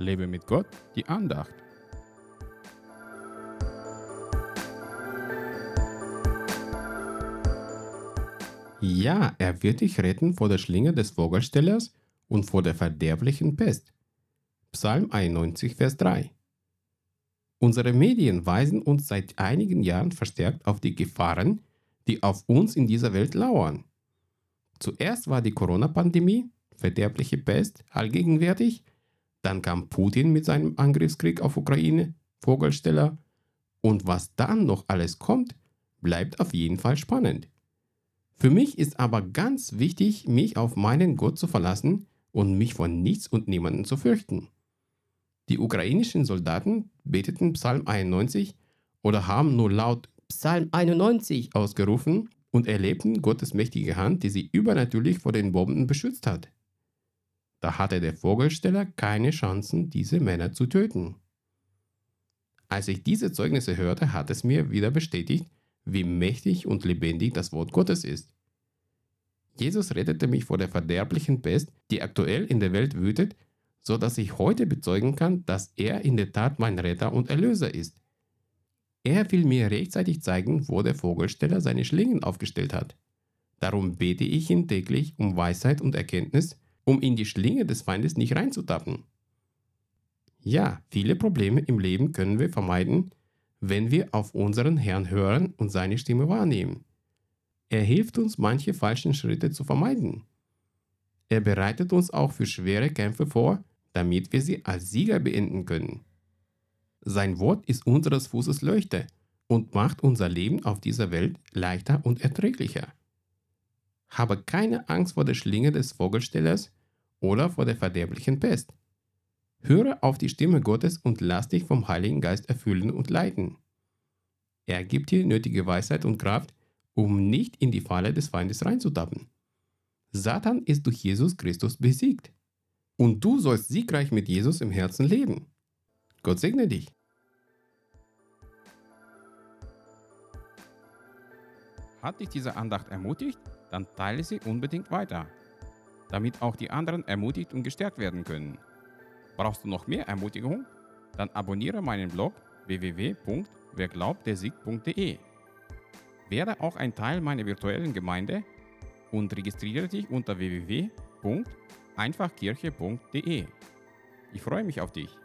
Lebe mit Gott, die Andacht. Ja, er wird dich retten vor der Schlinge des Vogelstellers und vor der verderblichen Pest. Psalm 91, Vers 3. Unsere Medien weisen uns seit einigen Jahren verstärkt auf die Gefahren, die auf uns in dieser Welt lauern. Zuerst war die Corona-Pandemie, verderbliche Pest, allgegenwärtig, dann kam Putin mit seinem Angriffskrieg auf Ukraine, Vogelsteller, und was dann noch alles kommt, bleibt auf jeden Fall spannend. Für mich ist aber ganz wichtig, mich auf meinen Gott zu verlassen und mich von nichts und niemanden zu fürchten. Die ukrainischen Soldaten beteten Psalm 91 oder haben nur laut Psalm 91 ausgerufen und erlebten Gottes mächtige Hand, die sie übernatürlich vor den Bomben beschützt hat. Da hatte der Vogelsteller keine Chancen, diese Männer zu töten. Als ich diese Zeugnisse hörte, hat es mir wieder bestätigt, wie mächtig und lebendig das Wort Gottes ist. Jesus rettete mich vor der verderblichen Pest, die aktuell in der Welt wütet, so dass ich heute bezeugen kann, dass er in der Tat mein Retter und Erlöser ist. Er will mir rechtzeitig zeigen, wo der Vogelsteller seine Schlingen aufgestellt hat. Darum bete ich ihn täglich um Weisheit und Erkenntnis, um in die Schlinge des Feindes nicht reinzutappen. Ja, viele Probleme im Leben können wir vermeiden, wenn wir auf unseren Herrn hören und seine Stimme wahrnehmen. Er hilft uns, manche falschen Schritte zu vermeiden. Er bereitet uns auch für schwere Kämpfe vor, damit wir sie als Sieger beenden können. Sein Wort ist unseres Fußes Leuchte und macht unser Leben auf dieser Welt leichter und erträglicher. Habe keine Angst vor der Schlinge des Vogelstellers oder vor der verderblichen Pest. Höre auf die Stimme Gottes und lass dich vom Heiligen Geist erfüllen und leiten. Er gibt dir nötige Weisheit und Kraft, um nicht in die Falle des Feindes reinzutappen. Satan ist durch Jesus Christus besiegt. Und du sollst siegreich mit Jesus im Herzen leben. Gott segne dich. Hat dich diese Andacht ermutigt? Dann teile sie unbedingt weiter, damit auch die anderen ermutigt und gestärkt werden können. Brauchst du noch mehr Ermutigung? Dann abonniere meinen Blog www.werglaubtdersieg.de. Werde auch ein Teil meiner virtuellen Gemeinde und registriere dich unter www.einfachkirche.de. Ich freue mich auf dich.